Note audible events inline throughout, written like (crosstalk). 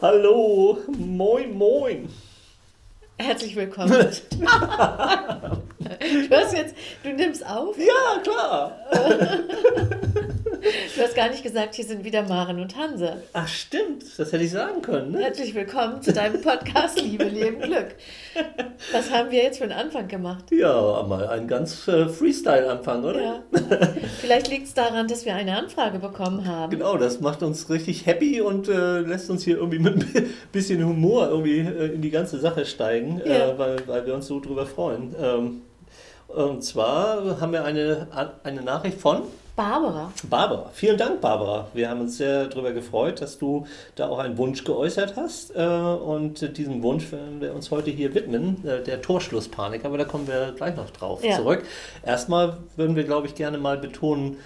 Hallo, moin, moin. Herzlich willkommen. (laughs) du hast jetzt, du nimmst auf? Ja, klar. (laughs) Du hast gar nicht gesagt, hier sind wieder Maren und Hanse. Ach stimmt, das hätte ich sagen können. Ne? Herzlich willkommen zu deinem Podcast Liebe, Leben, Glück. Was haben wir jetzt für einen Anfang gemacht? Ja, mal einen ganz äh, Freestyle-Anfang, oder? Ja. Vielleicht liegt es daran, dass wir eine Anfrage bekommen haben. Genau, das macht uns richtig happy und äh, lässt uns hier irgendwie mit ein bisschen Humor irgendwie äh, in die ganze Sache steigen, Ja. äh, weil, weil wir uns so drüber freuen. Ähm, und zwar haben wir eine, eine Nachricht von Barbara. Barbara. Vielen Dank, Barbara. Wir haben uns sehr darüber gefreut, dass du da auch einen Wunsch geäußert hast. Äh, Und diesem Wunsch werden wir uns heute hier widmen, äh, der Torschlusspanik. Aber da kommen wir gleich noch drauf Ja. zurück. Erstmal würden wir, glaube ich, gerne mal betonen,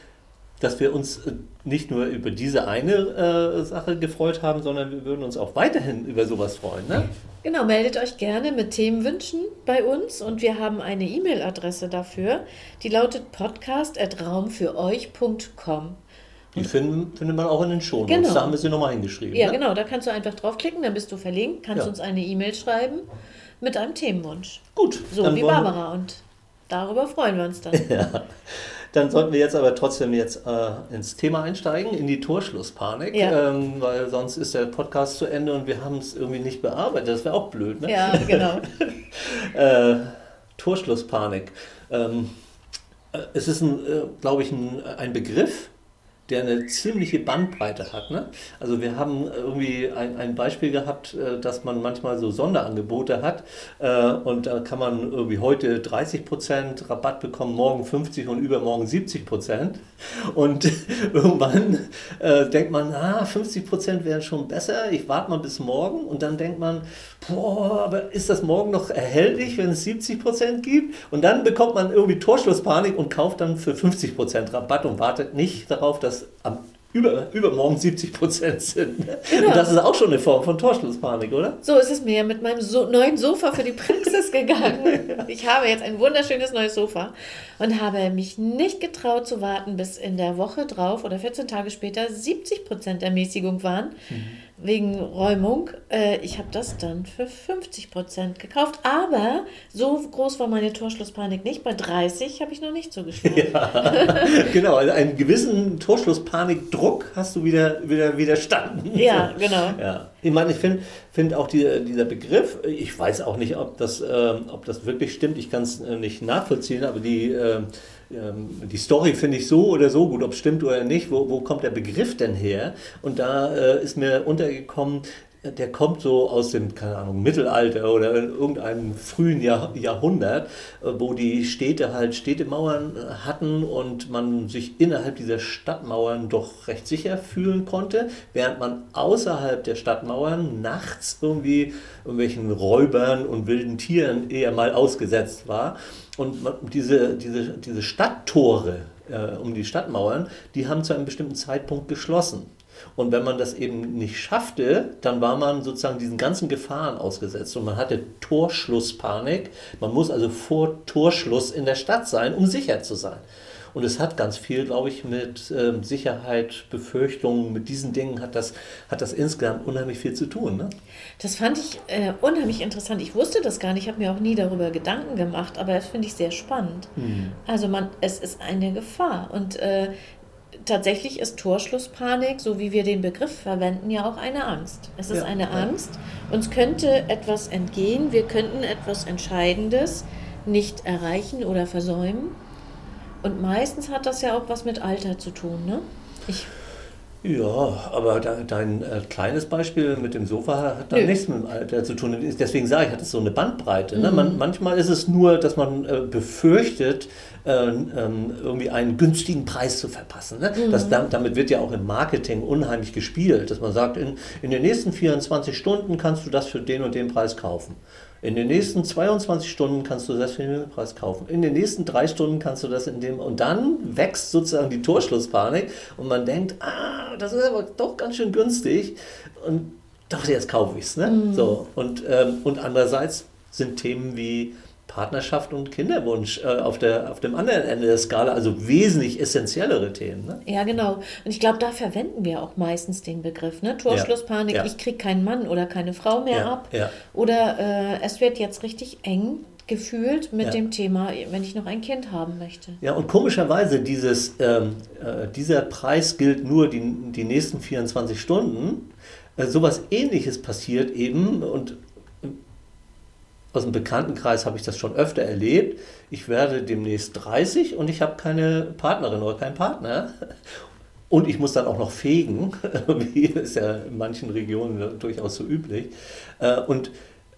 dass wir uns äh, nicht nur über diese eine äh, Sache gefreut haben, sondern wir würden uns auch weiterhin über sowas freuen. Ne? Genau, meldet euch gerne mit Themenwünschen bei uns und wir haben eine E-Mail-Adresse dafür, die lautet podcast.raumfüreuch.com. Die finden, findet man auch in den Shownotes. Genau. Da haben wir sie nochmal hingeschrieben. Ja, ne? genau, da kannst du einfach draufklicken, dann bist du verlinkt, kannst Ja. uns eine E-Mail schreiben mit einem Themenwunsch. Gut. So wie Barbara und darüber freuen wir uns dann. (laughs) Ja. Dann sollten wir jetzt aber trotzdem jetzt äh, ins Thema einsteigen, in die Torschlusspanik, Ja. ähm, weil sonst ist der Podcast zu Ende und wir haben es irgendwie nicht bearbeitet. Das wäre auch blöd, ne? Ja, genau. (laughs) Äh, Torschlusspanik. Ähm, äh, es ist, ein, äh, glaube ich, ein, ein Begriff, der eine ziemliche Bandbreite hat. Ne? Also wir haben irgendwie ein, ein Beispiel gehabt, äh, dass man manchmal so Sonderangebote hat äh, und da kann man irgendwie heute 30% Rabatt bekommen, morgen 50 und übermorgen 70%. Und (laughs) irgendwann äh, denkt man, ah, 50% wären schon besser, ich warte mal bis morgen und dann denkt man, boah, aber ist das morgen noch erhältlich, wenn es 70% gibt? Und dann bekommt man irgendwie Torschlusspanik und kauft dann für 50% Rabatt und wartet nicht darauf, dass am über, übermorgen 70% sind. ne? Und das ist auch schon eine Form von Torschlusspanik, oder? So ist es mir mit meinem so neuen Sofa für die Praxis gegangen. (laughs) Ich habe jetzt ein wunderschönes neues Sofa und habe mich nicht getraut zu warten, bis in der Woche drauf oder 14 Tage später 70% Ermäßigung waren wegen Räumung. Äh, Ich habe das dann für 50% gekauft, aber so groß war meine Torschlusspanik nicht. Bei 30 habe ich noch nicht zugeschlagen. (laughs) genau, also einen gewissen Torschlusspanikdruck hast du wieder, wieder widerstanden. Ja, genau. Ja. Ich meine, ich finde find auch die, dieser Begriff, ich weiß auch nicht, ob das, ähm, ob das wirklich stimmt, ich kann es äh, nicht nachvollziehen, aber die, ähm, die Story finde ich so oder so gut, ob es stimmt oder nicht, wo, wo kommt der Begriff denn her? Und da äh, ist mir untergekommen, der kommt so aus dem, keine Ahnung, Mittelalter oder in irgendeinem frühen Jahr, Jahrhundert, äh, wo die Städte halt Städtemauern äh, hatten und man sich innerhalb dieser Stadtmauern doch recht sicher fühlen konnte, während man außerhalb der Stadtmauern nachts irgendwie irgendwelchen Räubern und wilden Tieren eher mal ausgesetzt war. Und diese, diese, diese Stadttore äh, um die Stadtmauern, die haben zu einem bestimmten Zeitpunkt geschlossen. Und wenn man das eben nicht schaffte, dann war man sozusagen diesen ganzen Gefahren ausgesetzt und man hatte Torschlusspanik. Man muss also vor Torschluss in der Stadt sein, um sicher zu sein. Und es hat ganz viel, glaube ich, mit ähm, Sicherheit, Befürchtungen, mit diesen Dingen hat das, hat das insgesamt unheimlich viel zu tun. Ne? Das fand ich äh, unheimlich interessant. Ich wusste das gar nicht, ich habe mir auch nie darüber Gedanken gemacht, aber das finde ich sehr spannend. Also man, es ist eine Gefahr und äh, tatsächlich ist Torschlusspanik, so wie wir den Begriff verwenden, ja auch eine Angst. Es ist Ja, eine ja. Angst. Uns könnte etwas entgehen, wir könnten etwas Entscheidendes nicht erreichen oder versäumen. Und meistens hat das ja auch was mit Alter zu tun, ne? Ich Ja, aber de- dein äh, kleines Beispiel mit dem Sofa hat da Nö. nichts mit dem Alter zu tun. Deswegen sage ich, hat es so eine Bandbreite. Ne? Man, manchmal ist es nur, dass man äh, befürchtet, irgendwie einen günstigen Preis zu verpassen. Ne? Das, dam- damit wird ja auch im Marketing unheimlich gespielt, dass man sagt, in, in den nächsten 24 Stunden kannst du das für den und den Preis kaufen. In den nächsten 22 Stunden kannst du das für den Preis kaufen. In den nächsten drei Stunden kannst du das in dem. Und dann wächst sozusagen die Torschlusspanik und man denkt, ah, das ist aber doch ganz schön günstig. Und doch, jetzt kaufe ich es. Ne? So, und, ähm, und andererseits sind Themen wie Partnerschaft und Kinderwunsch äh, auf, der, auf dem anderen Ende der Skala, also wesentlich essentiellere Themen. Ne? Ja, genau. Und ich glaube, da verwenden wir auch meistens den Begriff. Ne? Torschlusspanik, ja, ja. ich kriege keinen Mann oder keine Frau mehr ja, ab. Oder äh, es wird jetzt richtig eng gefühlt mit dem Thema, wenn ich noch ein Kind haben möchte. Ja, und komischerweise, dieses, ähm, äh, dieser Preis gilt nur die, die nächsten 24 Stunden. Äh, sowas ähnliches passiert eben und aus dem Bekanntenkreis habe ich das schon öfter erlebt. Ich werde demnächst 30 und ich habe keine Partnerin oder keinen Partner. Und ich muss dann auch noch fegen, (laughs) wie ist ja in manchen Regionen durchaus so üblich. Äh, und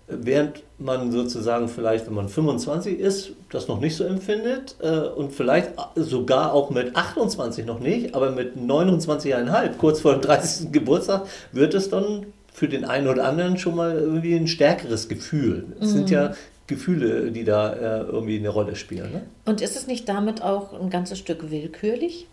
während man sozusagen vielleicht, wenn man 25 ist, das noch nicht so empfindet äh, und vielleicht sogar auch mit 28 noch nicht, aber mit 29,5, kurz vor dem 30. Geburtstag, wird es dann für den einen oder anderen schon mal irgendwie ein stärkeres Gefühl. Es mhm. sind ja. Gefühle, die da äh, irgendwie eine Rolle spielen. Ne? Und ist es nicht damit auch ein ganzes Stück willkürlich?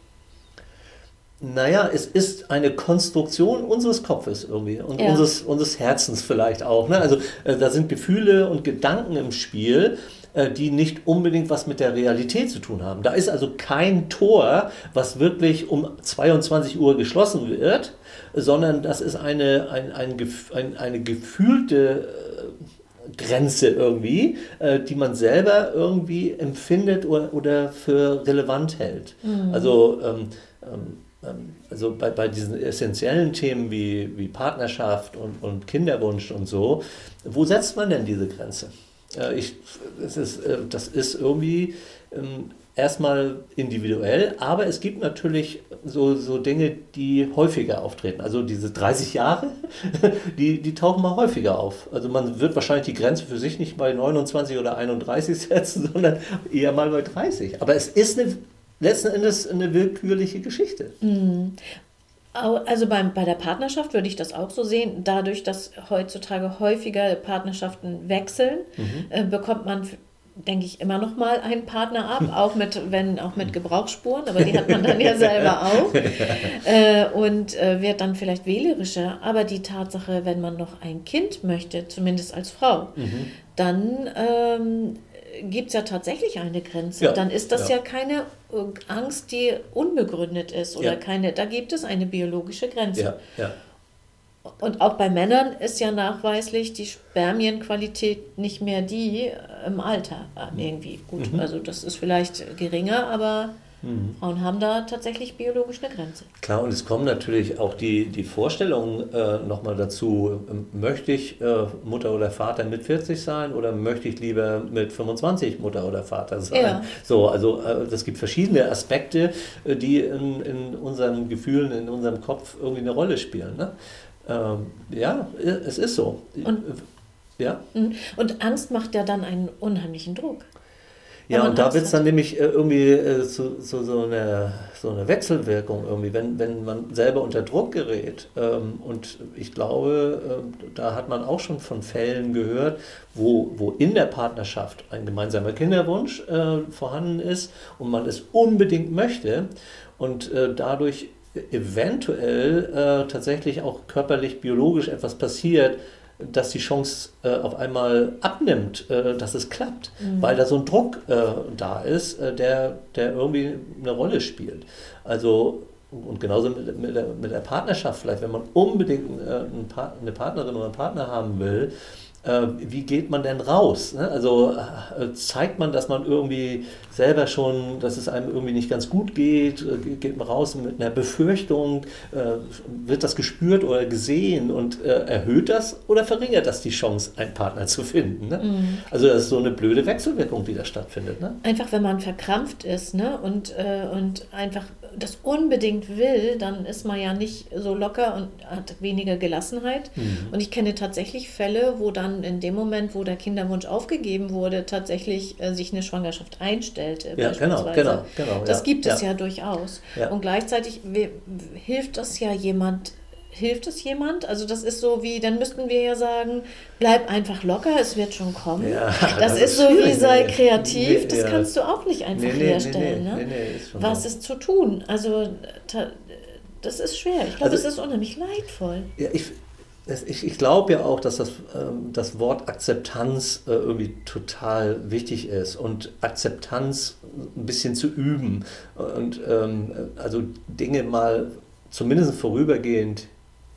Naja, es ist eine Konstruktion unseres Kopfes irgendwie und ja. unseres, unseres Herzens vielleicht auch. Ne? Also äh, da sind Gefühle und Gedanken im Spiel, äh, die nicht unbedingt was mit der Realität zu tun haben. Da ist also kein Tor, was wirklich um 22 Uhr geschlossen wird, sondern das ist eine, ein, ein, ein eine gefühlte äh, Grenze irgendwie, äh, die man selber irgendwie empfindet oder, oder für relevant hält. Mhm. Also, ähm, ähm, ähm, also bei, bei diesen essentiellen Themen wie, wie Partnerschaft und, und Kinderwunsch und so, wo setzt man denn diese Grenze? Äh, ich, das, ist, äh, das ist irgendwie ähm, erstmal individuell, aber es gibt natürlich so, so Dinge, die häufiger auftreten. Also diese 30 Jahre, (laughs) die, die tauchen mal häufiger auf. Also man wird wahrscheinlich die Grenze für sich nicht bei 29 oder 31 (laughs) setzen, sondern eher mal bei 30. Aber es ist eine, letzten Endes eine willkürliche Geschichte. Mhm. Also beim, bei der Partnerschaft würde ich das auch so sehen. Dadurch, dass heutzutage häufiger Partnerschaften wechseln, mhm. äh, bekommt man denke ich, immer noch mal einen Partner ab, (laughs) auch mit, wenn, auch mit Gebrauchsspuren, aber die hat man dann ja (laughs) selber auch (laughs) äh, und äh, wird dann vielleicht wählerischer. Aber die Tatsache, wenn man noch ein Kind möchte, zumindest als Frau, mhm. dann ähm, gibt es ja tatsächlich eine Grenze. Ja, dann ist das ja. ja. keine äh, Angst, die unbegründet ist oder ja. keine, da gibt es eine biologische Grenze. Ja, ja. Und auch bei Männern ist ja nachweislich die Spermienqualität nicht mehr die äh, im Alter äh, irgendwie. Gut, mhm. also das ist vielleicht geringer, aber mhm. Frauen haben da tatsächlich biologisch eine Grenze. Klar, und es kommen natürlich auch die, die Vorstellungen äh, nochmal dazu. Möchte ich äh, Mutter oder Vater mit 40 sein oder möchte ich lieber mit 25 Mutter oder Vater sein? Ja. So, also äh, es gibt verschiedene Aspekte, äh, die in, in unseren Gefühlen, in unserem Kopf irgendwie eine Rolle spielen. Ne? Ähm, ja, es ist so. Und, ja. Mhm. Und Angst macht ja dann einen unheimlichen Druck. Ja, und da wird es dann nämlich äh, irgendwie äh, zu, zu, so, einer, so eine Wechselwirkung irgendwie, wenn, wenn man selber unter Druck gerät. Ähm, und ich glaube, äh, da hat man auch schon von Fällen gehört, wo, wo in der Partnerschaft ein gemeinsamer Kinderwunsch äh, vorhanden ist und man es unbedingt möchte und dadurch eventuell äh, tatsächlich auch körperlich, biologisch etwas passiert, dass die Chance äh, auf einmal abnimmt, äh, dass es klappt, mhm. weil da so ein Druck äh, da ist, äh, der, der irgendwie eine Rolle spielt. Also und genauso mit, mit, der, mit der Partnerschaft vielleicht, wenn man unbedingt äh, eine Partnerin oder einen Partner haben will, wie geht man denn raus? Ne? Also äh, zeigt man, dass man irgendwie selber schon, dass es einem irgendwie nicht ganz gut geht, äh, geht man raus mit einer Befürchtung, wird das gespürt oder gesehen und erhöht das oder verringert das die Chance, einen Partner zu finden? Ne? Mhm. Also das ist so eine blöde Wechselwirkung, die da stattfindet. Ne? Einfach, wenn man verkrampft ist ne? und, und einfach das unbedingt will, dann ist man ja nicht so locker und hat weniger Gelassenheit. Mhm. Und ich kenne tatsächlich Fälle, wo dann in dem Moment, wo der Kinderwunsch aufgegeben wurde, tatsächlich äh, sich eine Schwangerschaft einstellte. Ja, genau, genau, genau. Das ja, gibt es ja, ja durchaus. Ja. Und gleichzeitig hilft das ja jemand, hilft es jemand? Also das ist so wie, dann müssten wir ja sagen, bleib einfach locker, es wird schon kommen. Ja, das, das, ist, ist so wie sei kreativ, das ja. kannst du auch nicht einfach nee, herstellen. Nee, ne? ist Was ist zu tun? Also das ist schwer. Ich glaube, also, es ist unheimlich leidvoll. Ja, ich, ich, ich glaube ja auch, dass das, ähm, das Wort Akzeptanz äh, irgendwie total wichtig ist und Akzeptanz ein bisschen zu üben und ähm, also Dinge mal zumindest vorübergehend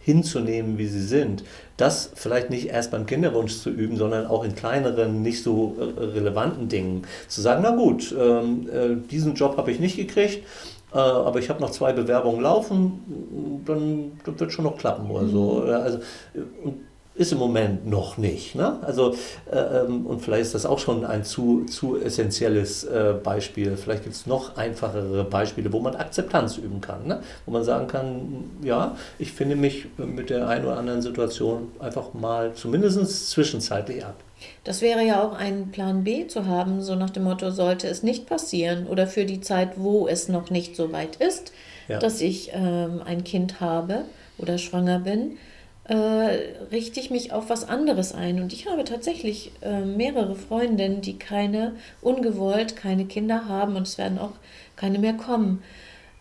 hinzunehmen, wie sie sind. Das vielleicht nicht erst beim Kinderwunsch zu üben, sondern auch in kleineren, nicht so äh, relevanten Dingen. Zu sagen, na gut, ähm, äh, diesen Job habe ich nicht gekriegt, äh, aber ich habe noch zwei Bewerbungen laufen, dann, dann wird schon noch klappen oder so. Mhm. Also, und ist im Moment noch nicht. Ne? Also, äh, ähm, und vielleicht ist das auch schon ein zu, zu essentielles äh, Beispiel. Vielleicht gibt es noch einfachere Beispiele, wo man Akzeptanz üben kann. Ne? Wo man sagen kann, ja, ich finde mich mit der einen oder anderen Situation einfach mal zumindest zwischenzeitlich ab. Das wäre ja auch ein Plan B zu haben, so nach dem Motto, sollte es nicht passieren oder für die Zeit, wo es noch nicht so weit ist, ja. dass ich ähm, ein Kind habe oder schwanger bin äh, richte ich mich auf was anderes ein. Und ich habe tatsächlich äh, mehrere Freundinnen, die keine, ungewollt keine Kinder haben und es werden auch keine mehr kommen.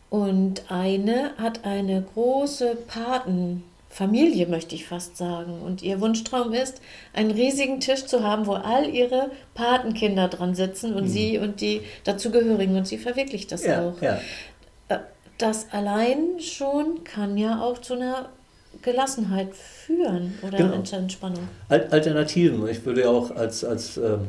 Und eine hat eine große Patenfamilie, möchte ich fast sagen. Und ihr Wunschtraum ist, einen riesigen Tisch zu haben, wo all ihre Patenkinder dran sitzen und mhm. sie und die dazugehörigen. Und sie verwirklicht das ja, auch. Ja. Äh, das allein schon kann ja auch zu einer Gelassenheit führen oder genau. Entspannung. Alternativen. Ich würde ja auch als, als ähm,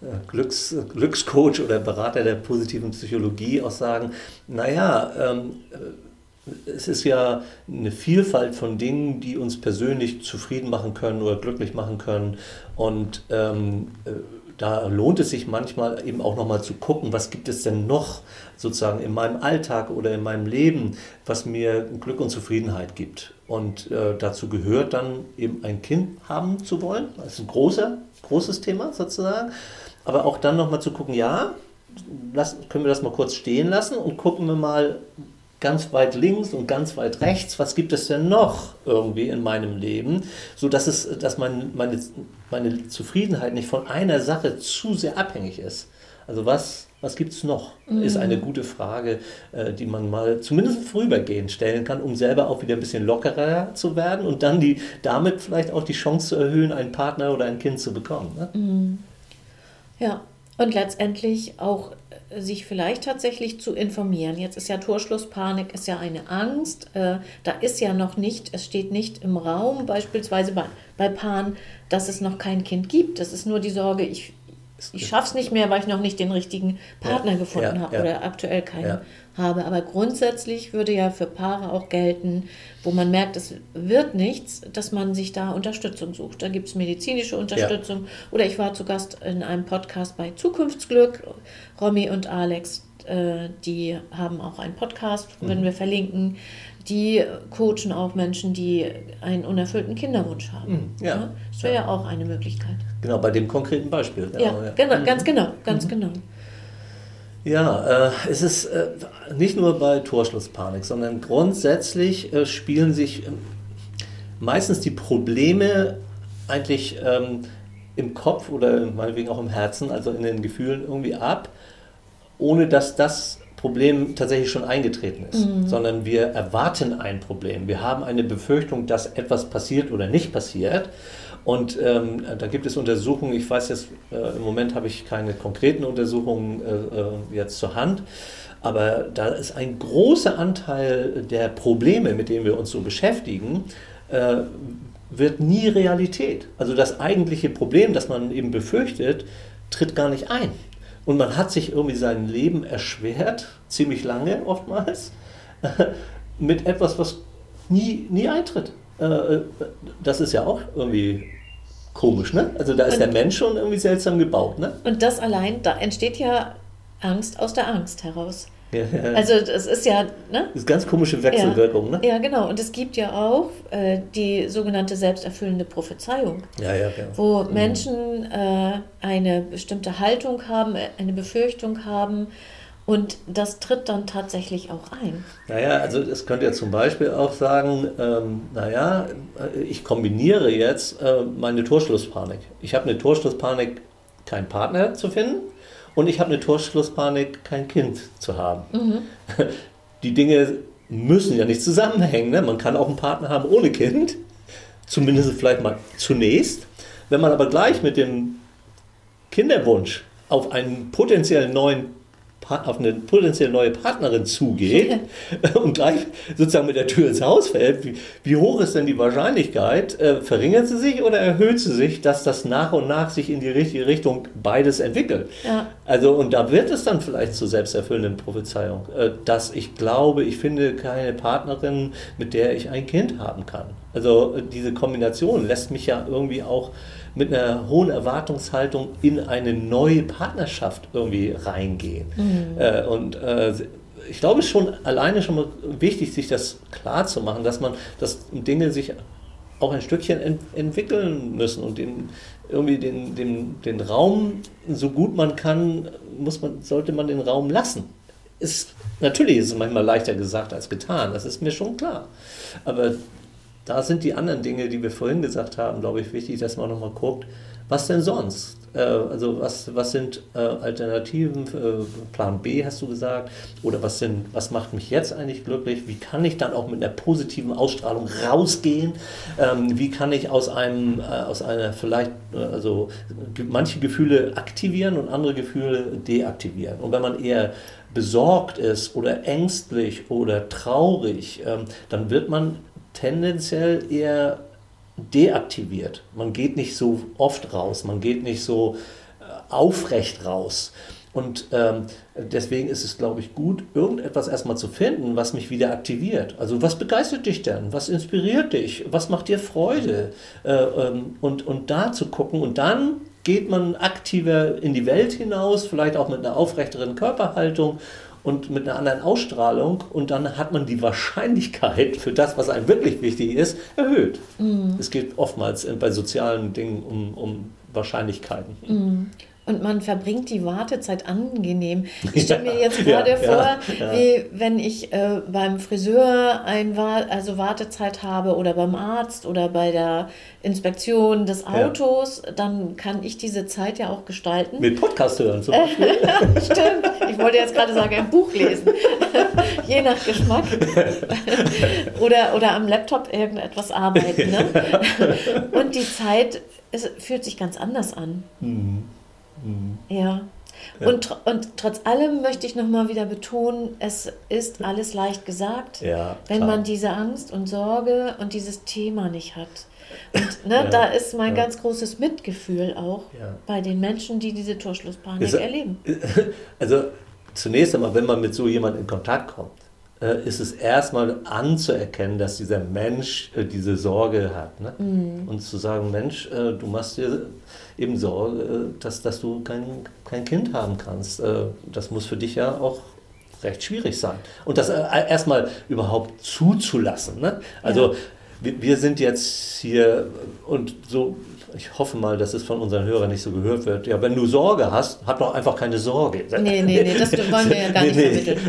äh, Glücks, Glückscoach oder Berater der positiven Psychologie auch sagen, naja, ähm, äh, es ist ja eine Vielfalt von Dingen, die uns persönlich zufrieden machen können oder glücklich machen können. Und ähm, äh, da lohnt es sich manchmal eben auch nochmal zu gucken, was gibt es denn noch sozusagen in meinem Alltag oder in meinem Leben, was mir Glück und Zufriedenheit gibt. Und äh, dazu gehört dann eben ein Kind haben zu wollen. Das ist ein großer, großes Thema sozusagen. Aber auch dann nochmal zu gucken, ja, lassen, können wir das mal kurz stehen lassen und gucken wir mal, ganz weit links und ganz weit rechts, was gibt es denn noch irgendwie in meinem Leben, so dass es, dass mein, meine, meine Zufriedenheit nicht von einer Sache zu sehr abhängig ist. Also was, was gibt es noch? Mhm. Ist eine gute Frage, äh, die man mal zumindest vorübergehend stellen kann, um selber auch wieder ein bisschen lockerer zu werden und dann die, damit vielleicht auch die Chance zu erhöhen, einen Partner oder ein Kind zu bekommen. Ne? Mhm. Ja, und letztendlich auch sich vielleicht tatsächlich zu informieren. Jetzt ist ja Torschlusspanik, ist ja eine Angst. Äh, da ist ja noch nicht, es steht nicht im Raum, beispielsweise bei, bei Paaren, dass es noch kein Kind gibt. Das ist nur die Sorge, ich, ich schaffe es nicht mehr, weil ich noch nicht den richtigen Partner ja, gefunden ja, habe ja. oder aktuell keinen habe. Aber grundsätzlich würde ja für Paare auch gelten, wo man merkt, es wird nichts, dass man sich da Unterstützung sucht. Da gibt es medizinische Unterstützung. Oder ich war zu Gast in einem Podcast bei Zukunftsglück, Romy und Alex. Äh, die haben auch einen Podcast, wenn mhm. wir verlinken. Die coachen auch Menschen, die einen unerfüllten Kinderwunsch haben. Mhm. Ja. Das wäre ja auch eine Möglichkeit. Genau, bei dem konkreten Beispiel. Genau, ja, Genau, mhm. ganz genau, ganz mhm. genau. Ja, äh, es ist äh, nicht nur bei Torschlusspanik, sondern grundsätzlich äh, spielen sich ähm, meistens die Probleme eigentlich ähm, im Kopf oder meinetwegen auch im Herzen, also in den Gefühlen irgendwie ab, ohne dass das Problem tatsächlich schon eingetreten ist, mhm. sondern wir erwarten ein Problem. Wir haben eine Befürchtung, dass etwas passiert oder nicht passiert. Und ähm, da gibt es Untersuchungen, ich weiß jetzt, äh, im Moment habe ich keine konkreten Untersuchungen äh, äh, jetzt zur Hand, aber da ist ein großer Anteil der Probleme, mit denen wir uns so beschäftigen, äh, wird nie Realität. Also das eigentliche Problem, das man eben befürchtet, tritt gar nicht ein. Und man hat sich irgendwie sein Leben erschwert, ziemlich lange oftmals, (laughs) mit etwas, was nie, nie eintritt. Äh, äh, das ist ja auch irgendwie komisch, ne? Also da ist und, der Mensch schon irgendwie seltsam gebaut, ne? Und das allein, da entsteht ja Angst aus der Angst heraus. Ja, ja. Also das ist ja, ne? Das ist ganz komische Wechselwirkung, ja, ne? Ja, genau. Und es gibt ja auch äh, die sogenannte selbsterfüllende Prophezeiung. Ja, ja, ja. Wo mhm. Menschen äh, eine bestimmte Haltung haben, eine Befürchtung haben, und das tritt dann tatsächlich auch ein. Naja, also es könnte ja zum Beispiel auch sagen, ähm, naja, ich kombiniere jetzt äh, meine Torschlusspanik. Ich habe eine Torschlusspanik, keinen Partner zu finden und ich habe eine Torschlusspanik, kein Kind zu haben. Mhm. (laughs) Die Dinge müssen ja nicht zusammenhängen. Ne? Man kann auch einen Partner haben ohne Kind. Zumindest vielleicht mal zunächst. Wenn man aber gleich mit dem Kinderwunsch auf einen potenziellen neuen auf eine potenziell neue Partnerin zugeht (laughs) und gleich sozusagen mit der Tür ins Haus fällt, wie, wie hoch ist denn die Wahrscheinlichkeit? Äh, verringert sie sich oder erhöht sie sich, dass das nach und nach sich in die richtige Richtung beides entwickelt? Ja. Also, und da wird es dann vielleicht zur selbsterfüllenden Prophezeiung, äh, dass ich glaube, ich finde keine Partnerin, mit der ich ein Kind haben kann. Also, diese Kombination lässt mich ja irgendwie auch mit einer hohen Erwartungshaltung in eine neue Partnerschaft irgendwie reingehen. Mhm. Äh, und äh, ich glaube, es ist schon alleine schon mal wichtig, sich das klar zu machen, dass man, dass Dinge sich auch ein Stückchen ent entwickeln müssen und den, irgendwie den, den, den Raum, so gut man kann, muss man, sollte man den Raum lassen. Ist, natürlich ist es manchmal leichter gesagt als getan, das ist mir schon klar. Aber da sind die anderen Dinge, die wir vorhin gesagt haben, glaube ich, wichtig, dass man nochmal guckt, was denn sonst? Äh, also was, was sind äh, Alternativen? Äh, Plan B hast du gesagt. Oder was, sind, was macht mich jetzt eigentlich glücklich? Wie kann ich dann auch mit einer positiven Ausstrahlung rausgehen? Ähm, wie kann ich aus einem, aus einer vielleicht, also manche Gefühle aktivieren und andere Gefühle deaktivieren? Und wenn man eher besorgt ist oder ängstlich oder traurig, ähm, dann wird man tendenziell eher deaktiviert. Man geht nicht so oft raus, man geht nicht so äh, aufrecht raus. Und ähm, deswegen ist es, glaube ich, gut, irgendetwas erstmal zu finden, was mich wieder aktiviert. Also was begeistert dich denn? Was inspiriert dich? Was macht dir Freude? Äh, ähm, und, und da zu gucken und dann geht man aktiver in die Welt hinaus, vielleicht auch mit einer aufrechteren Körperhaltung und mit einer anderen Ausstrahlung und dann hat man die Wahrscheinlichkeit für das, was einem wirklich wichtig ist, erhöht. Mhm. Es geht oftmals bei sozialen Dingen um, um Wahrscheinlichkeiten. Mhm und man verbringt die Wartezeit angenehm. Ich (laughs) stelle mir jetzt gerade ja, vor, ja, wie wenn ich äh, beim Friseur ein also Wartezeit habe oder beim Arzt oder bei der Inspektion des Autos, dann kann ich diese Zeit ja auch gestalten. Mit Podcast hören zum Beispiel. (laughs) Stimmt. Ich wollte jetzt gerade sagen, ein Buch lesen. (laughs) Je nach Geschmack. oder, oder am Laptop irgendetwas arbeiten. Ne? Und die Zeit es fühlt sich ganz anders an. Mhm. Mhm. Ja. ja. Und, und trotz allem möchte ich nochmal wieder betonen, es ist alles leicht gesagt, ja, wenn man diese Angst und Sorge und dieses Thema nicht hat. Und (laughs) ne, ja, da ist mein ganz großes Mitgefühl auch bei den Menschen, die diese Torschlusspanik erleben. (laughs) Also zunächst einmal, wenn man mit so jemandem in Kontakt kommt, ist es erstmal anzuerkennen, dass dieser Mensch äh, diese Sorge hat. Ne? Mhm. Und zu sagen, Mensch, äh, du machst dir eben Sorge, dass, dass du kein, kein Kind haben kannst. das muss für dich ja auch recht schwierig sein. Und das erstmal überhaupt zuzulassen. Ne? Also. Wir, wir sind jetzt hier und so ich hoffe mal, dass es von unseren Hörern nicht so gehört wird. Ja, wenn du Sorge hast, hab doch einfach keine Sorge. Nee, nee, nee, das wollen wir ja gar nicht nee, vermitteln.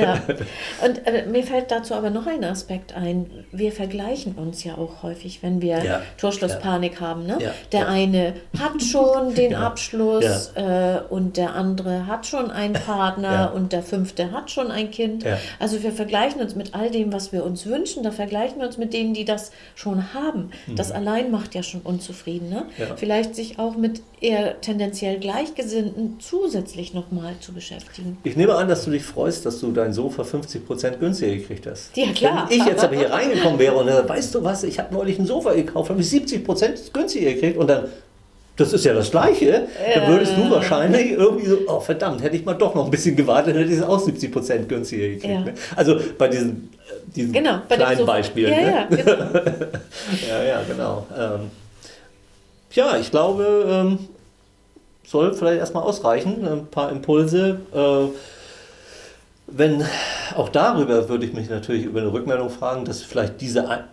Ja. (laughs) Und äh, mir fällt dazu aber noch ein Aspekt ein. Wir vergleichen uns ja auch häufig, wenn wir ja. Torschlusspanik ja. haben. Ne? Ja. Der eine hat schon den (laughs) Abschluss äh, und der andere hat schon einen (laughs) Partner und der fünfte hat schon ein Kind. Also wir vergleichen uns mit all dem, was wir uns wünschen. Da vergleichen wir uns mit denen, die das schon haben. Mhm. Das allein macht ja schon unzufrieden. Ne? Ja. Vielleicht sich auch mit eher tendenziell Gleichgesinnten zusätzlich nochmal zu beschäftigen. Ich nehme an, dass du dich freust, dass du dein Sofa 50% günstiger gekriegt hast. Ja, klar. Wenn ich jetzt aber hier (laughs) reingekommen wäre und äh, weißt du was, ich habe neulich ein Sofa gekauft, habe ich 70% günstiger gekriegt und dann das ist ja das Gleiche. Dann würdest du wahrscheinlich irgendwie so, oh verdammt, hätte ich mal doch noch ein bisschen gewartet, hätte ich es auch 70% günstiger gekriegt. Ja. Ne? Also bei diesen, äh, diesen genau, bei kleinen Beispielen. Ja, ne? ja, genau. (laughs) ja, ja, genau. Ähm, ja, ich glaube, ähm, soll vielleicht erstmal ausreichen. Ein paar Impulse. Äh, wenn auch darüber würde ich mich natürlich über eine Rückmeldung fragen, dass vielleicht dieser ein,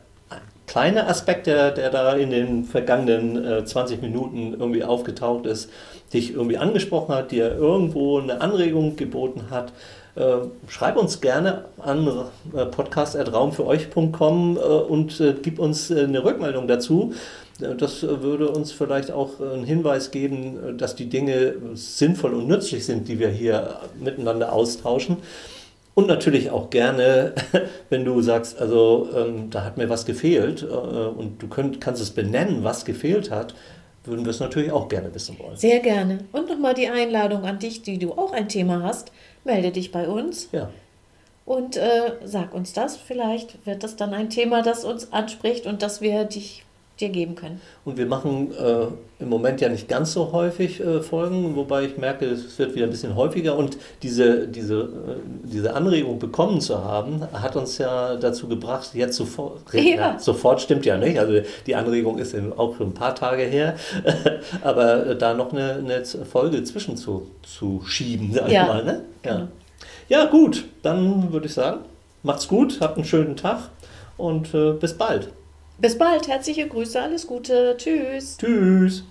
kleine Aspekt, der, der da in den vergangenen äh, 20 Minuten irgendwie aufgetaucht ist, dich irgendwie angesprochen hat, dir irgendwo eine Anregung geboten hat. Äh, schreib uns gerne an äh, podcast.raumfüreuch.com äh, und äh, gib uns äh, eine Rückmeldung dazu. Das würde uns vielleicht auch einen Hinweis geben, dass die Dinge sinnvoll und nützlich sind, die wir hier miteinander austauschen. Und natürlich auch gerne, (laughs) wenn du sagst, also ähm, da hat mir was gefehlt äh, und du könnt, kannst es benennen, was gefehlt hat, würden wir es natürlich auch gerne wissen wollen. Sehr gerne. Und nochmal die Einladung an dich, die du auch ein Thema hast. Melde dich bei uns Ja, und äh, sag uns das. Vielleicht wird das dann ein Thema, das uns anspricht und das wir dich, dir geben können. und wir machen äh, im Moment ja nicht ganz so häufig äh, Folgen, wobei ich merke, es wird wieder ein bisschen häufiger und diese, diese, äh, diese Anregung bekommen zu haben, hat uns ja dazu gebracht, jetzt sofort, (laughs) Ja. sofort stimmt ja nicht, also die Anregung ist eben auch schon ein paar Tage her, (laughs) aber äh, da noch eine, eine Folge zwischen zu, zu schieben, sag ich Ja. mal. Ne? Ja. Genau. ja, gut, dann würde ich sagen, macht's gut, habt einen schönen Tag und äh, bis bald. Bis bald. Herzliche Grüße. Alles Gute. Tschüss. Tschüss.